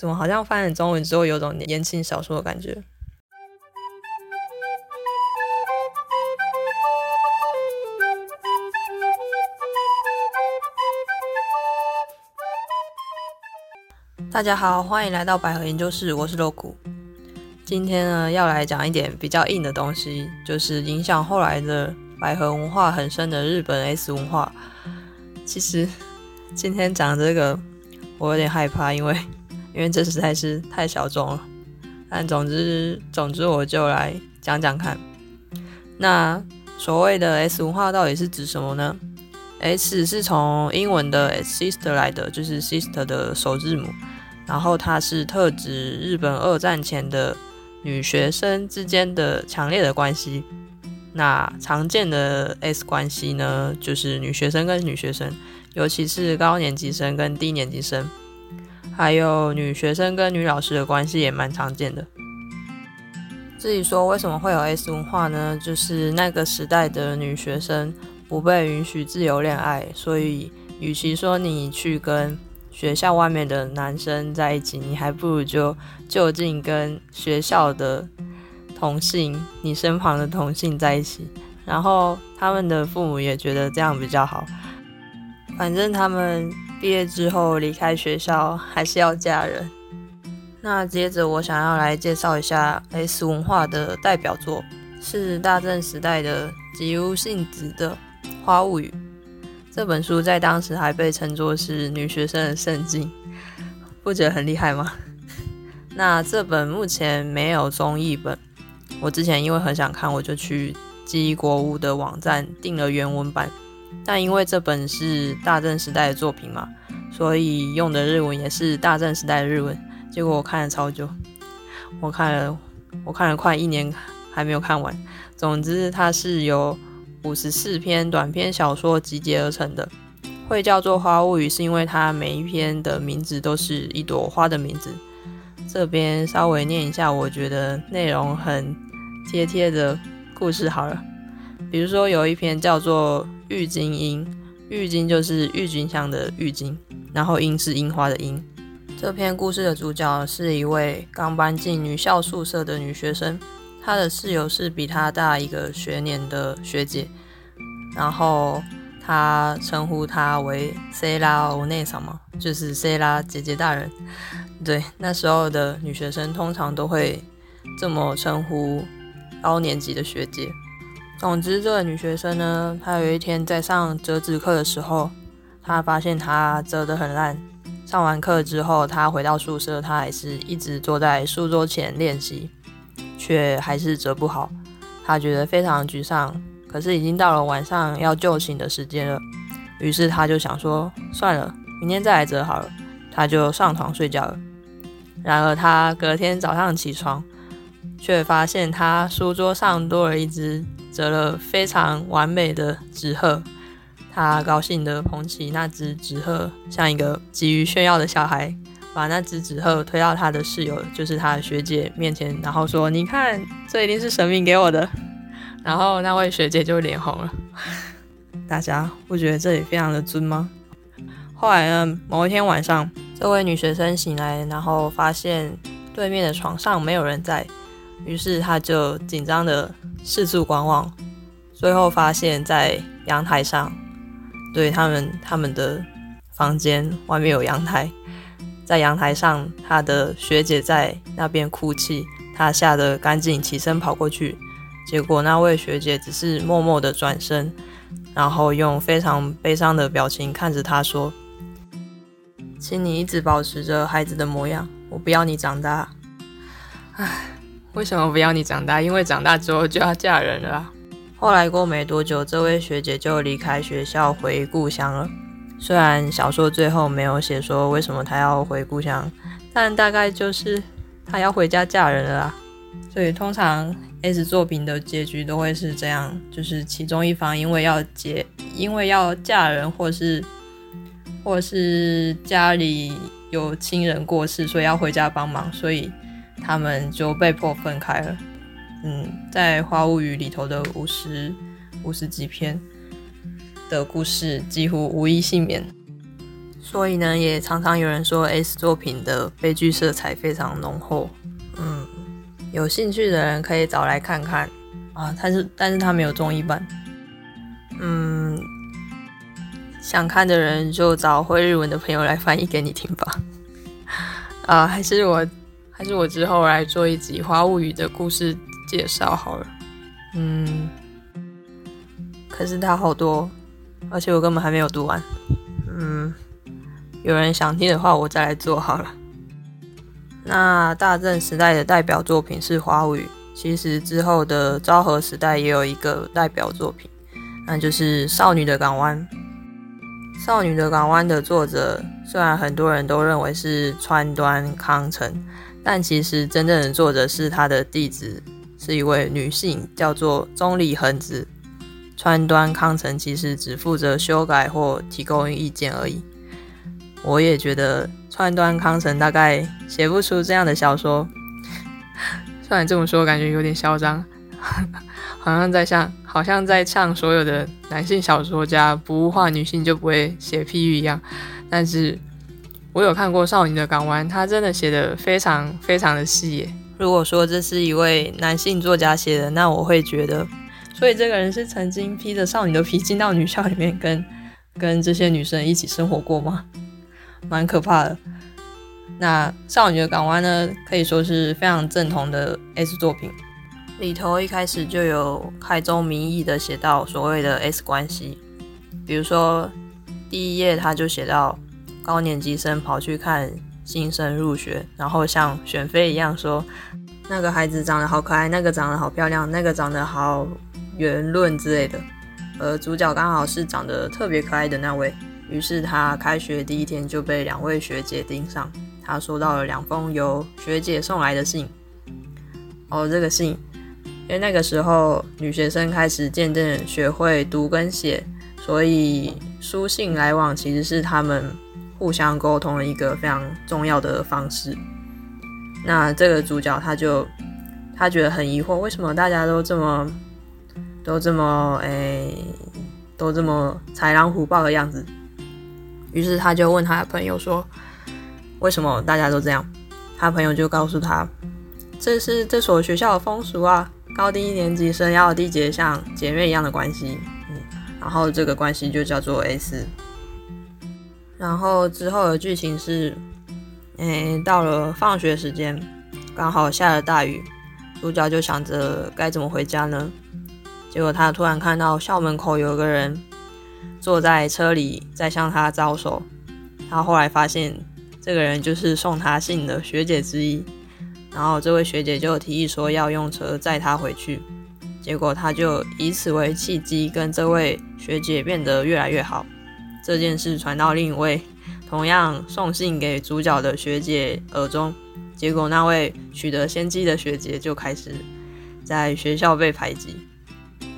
怎么好像翻了中文之后有种言情小说的感觉？大家好，欢迎来到百合研究室，我是洛谷。今天呢，要来讲一点比较硬的东西，就是影响后来的百合文化很深的日本 S 文化。其实今天讲这个，我有点害怕，因为因为这实在是太小众了。但总之总之，我就来讲讲看。那所谓的 S 文化到底是指什么呢？S 是从英文的 sister 来的，就是 sister 的首字母。然后它是特指日本二战前的女学生之间的强烈的关系。那常见的 S 关系呢，就是女学生跟女学生，尤其是高年级生跟低年级生，还有女学生跟女老师的关系也蛮常见的。至于说为什么会有 S 文化呢？就是那个时代的女学生不被允许自由恋爱，所以与其说你去跟学校外面的男生在一起，你还不如就就近跟学校的同性，你身旁的同性在一起。然后他们的父母也觉得这样比较好。反正他们毕业之后离开学校还是要嫁人。那接着我想要来介绍一下 S 文化的代表作，是大正时代的吉屋幸子的《花物语》。这本书在当时还被称作是女学生的圣经，不觉得很厉害吗？那这本目前没有中译本，我之前因为很想看，我就去记忆国屋的网站订了原文版。但因为这本是大正时代的作品嘛，所以用的日文也是大正时代的日文。结果我看了超久，我看了我看了快一年还没有看完。总之，它是由。五十四篇短篇小说集结而成的，会叫做《花物语》，是因为它每一篇的名字都是一朵花的名字。这边稍微念一下，我觉得内容很贴贴的故事好了。比如说有一篇叫做《郁金樱》，郁金就是郁金香的郁金，然后樱是樱花的樱。这篇故事的主角是一位刚搬进女校宿舍的女学生。她的室友是比她大一个学年的学姐，然后他称呼她为 C 拉欧内桑嘛，就是 C 拉姐姐大人。对，那时候的女学生通常都会这么称呼高年级的学姐。总之，这个女学生呢，她有一天在上折纸课的时候，她发现她折得很烂。上完课之后，她回到宿舍，她还是一直坐在书桌前练习。却还是折不好，她觉得非常沮丧。可是已经到了晚上要就寝的时间了，于是她就想说：“算了，明天再来折好了。”她就上床睡觉了。然而她隔天早上起床，却发现他书桌上多了一只折了非常完美的纸鹤。他高兴地捧起那只纸鹤，像一个急于炫耀的小孩。把那只纸鹤推到他的室友，就是他的学姐面前，然后说：“你看，这一定是神明给我的。”然后那位学姐就脸红了。大家不觉得这里非常的尊吗？后来呢，某一天晚上，这位女学生醒来，然后发现对面的床上没有人在，于是他就紧张的四处观望，最后发现在阳台上，对他们他们的房间外面有阳台。在阳台上，他的学姐在那边哭泣，他吓得赶紧起身跑过去，结果那位学姐只是默默的转身，然后用非常悲伤的表情看着他说：“请你一直保持着孩子的模样，我不要你长大。”唉，为什么不要你长大？因为长大之后就要嫁人了。后来过没多久，这位学姐就离开学校回故乡了。虽然小说最后没有写说为什么她要回故乡，但大概就是她要回家嫁人了啦。所以通常 S 作品的结局都会是这样，就是其中一方因为要结，因为要嫁人，或是或是家里有亲人过世，所以要回家帮忙，所以他们就被迫分开了。嗯，在《花物语》里头的五十五十几篇。的故事几乎无一幸免，所以呢，也常常有人说 S 作品的悲剧色彩非常浓厚。嗯，有兴趣的人可以找来看看啊。但是，但是他没有综艺版。嗯，想看的人就找会日文的朋友来翻译给你听吧。啊，还是我，还是我之后来做一集《花物语》的故事介绍好了。嗯，可是它好多，而且我根本还没有读完。嗯。有人想听的话，我再来做好了。那大正时代的代表作品是《花物语》，其实之后的昭和时代也有一个代表作品，那就是《少女的港湾》。《少女的港湾》的作者虽然很多人都认为是川端康成，但其实真正的作者是他的弟子，是一位女性，叫做中里恒子。川端康成其实只负责修改或提供意见而已。我也觉得川端康成大概写不出这样的小说。虽然这么说，感觉有点嚣张，好像在像，好像在唱所有的男性小说家不物化女性就不会写譬喻一样。但是我有看过《少女的港湾》，他真的写的非常非常的细耶。如果说这是一位男性作家写的，那我会觉得，所以这个人是曾经披着少女的皮进到女校里面，跟 跟这些女生一起生活过吗？蛮可怕的。那《少女的港湾》呢，可以说是非常正统的 S 作品。里头一开始就有开宗明义的写到所谓的 S 关系，比如说第一页他就写到高年级生跑去看新生入学，然后像选妃一样说那个孩子长得好可爱，那个长得好漂亮，那个长得好圆润之类的。而主角刚好是长得特别可爱的那位。于是他开学第一天就被两位学姐盯上。他收到了两封由学姐送来的信。哦，这个信，因为那个时候女学生开始渐渐学会读跟写，所以书信来往其实是他们互相沟通的一个非常重要的方式。那这个主角他就他觉得很疑惑，为什么大家都这么都这么诶都这么豺狼虎豹的样子？于是他就问他的朋友说：“为什么大家都这样？”他朋友就告诉他：“这是这所学校的风俗啊，高低年级生要缔结像姐妹一样的关系。”，然后这个关系就叫做 S。然后之后的剧情是：诶，到了放学时间，刚好下了大雨，主角就想着该怎么回家呢？结果他突然看到校门口有个人。坐在车里，在向他招手。他后来发现，这个人就是送他信的学姐之一。然后这位学姐就提议说要用车载他回去。结果他就以此为契机，跟这位学姐变得越来越好。这件事传到另一位同样送信给主角的学姐耳中，结果那位取得先机的学姐就开始在学校被排挤。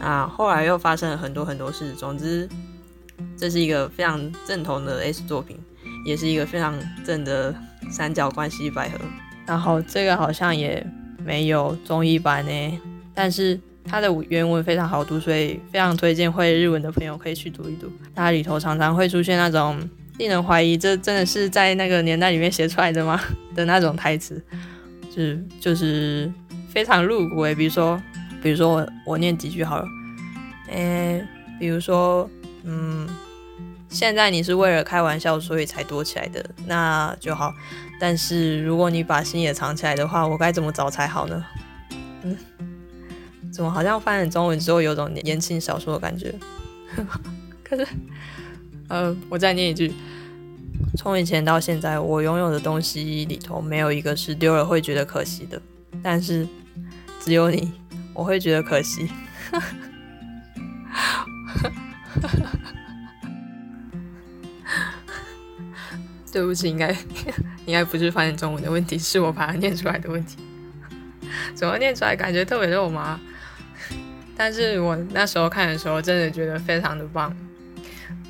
啊，后来又发生了很多很多事。总之。这是一个非常正统的 S 作品，也是一个非常正的三角关系百合。然后这个好像也没有综艺版呢，但是它的原文非常好读，所以非常推荐会日文的朋友可以去读一读。它里头常常会出现那种令人怀疑这真的是在那个年代里面写出来的吗的那种台词，就是就是非常露骨诶。比如说，比如说我我念几句好了，诶，比如说。嗯，现在你是为了开玩笑，所以才躲起来的，那就好。但是如果你把心也藏起来的话，我该怎么找才好呢？嗯，怎么好像翻成中文之后有种言情小说的感觉？可是，呃，我再念一句：从以前到现在，我拥有的东西里头没有一个是丢了会觉得可惜的，但是只有你，我会觉得可惜。对不起，应该应该不是翻译中文的问题，是我把它念出来的问题。怎么念出来感觉特别肉麻？但是我那时候看的时候，真的觉得非常的棒。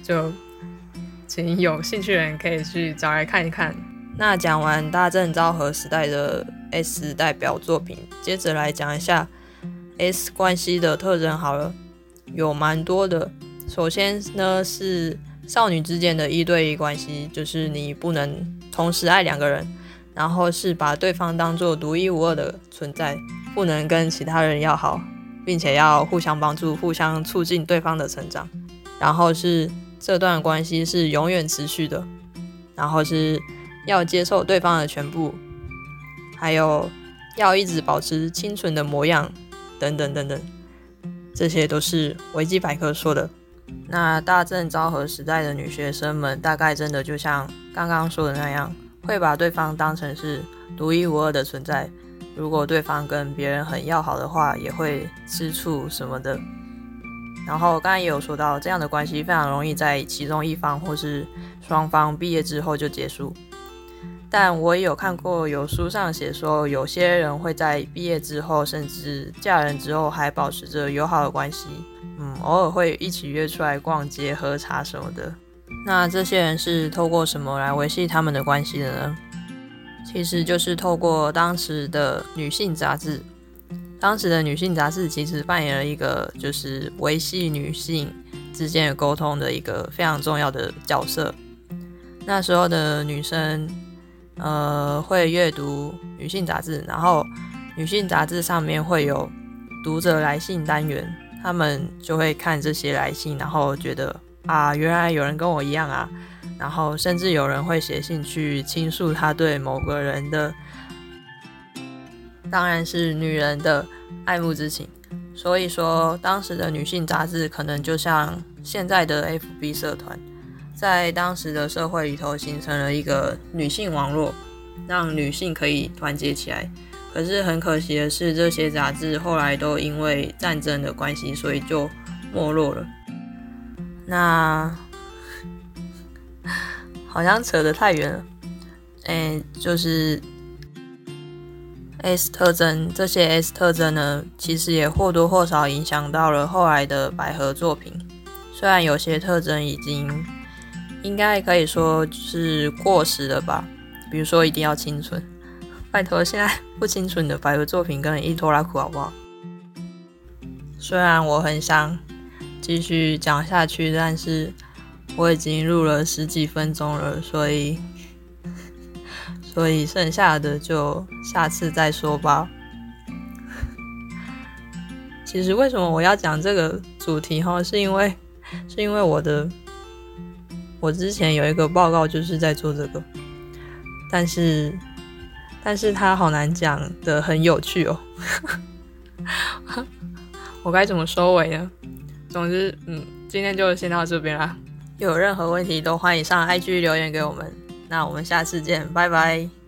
就请有兴趣的人可以去找来看一看。那讲完大正昭和时代的 S 代表作品，接着来讲一下 S 关系的特征好了，有蛮多的。首先呢是。少女之间的一对一关系，就是你不能同时爱两个人，然后是把对方当做独一无二的存在，不能跟其他人要好，并且要互相帮助、互相促进对方的成长。然后是这段关系是永远持续的，然后是要接受对方的全部，还有要一直保持清纯的模样，等等等等，这些都是维基百科说的。那大正昭和时代的女学生们，大概真的就像刚刚说的那样，会把对方当成是独一无二的存在。如果对方跟别人很要好的话，也会吃醋什么的。然后刚刚也有说到，这样的关系非常容易在其中一方或是双方毕业之后就结束。但我也有看过有书上写说，有些人会在毕业之后，甚至嫁人之后，还保持着友好的关系。嗯，偶尔会一起约出来逛街、喝茶什么的。那这些人是透过什么来维系他们的关系的呢？其实就是透过当时的女性杂志。当时的女性杂志其实扮演了一个就是维系女性之间的沟通的一个非常重要的角色。那时候的女生，呃，会阅读女性杂志，然后女性杂志上面会有读者来信单元。他们就会看这些来信，然后觉得啊，原来有人跟我一样啊，然后甚至有人会写信去倾诉他对某个人的，当然是女人的爱慕之情。所以说，当时的女性杂志可能就像现在的 FB 社团，在当时的社会里头形成了一个女性网络，让女性可以团结起来。可是很可惜的是，这些杂志后来都因为战争的关系，所以就没落了。那好像扯得太远了。哎，就是 S 特征，这些 S 特征呢，其实也或多或少影响到了后来的百合作品。虽然有些特征已经应该可以说是过时了吧，比如说一定要清纯。拜托，现在不清楚你的百合作品跟一拖拉苦好不好？虽然我很想继续讲下去，但是我已经录了十几分钟了，所以所以剩下的就下次再说吧。其实为什么我要讲这个主题哈？是因为是因为我的我之前有一个报告就是在做这个，但是。但是它好难讲的，很有趣哦。我该怎么收尾呢？总之，嗯，今天就先到这边啦。有任何问题都欢迎上 IG 留言给我们。那我们下次见，拜拜。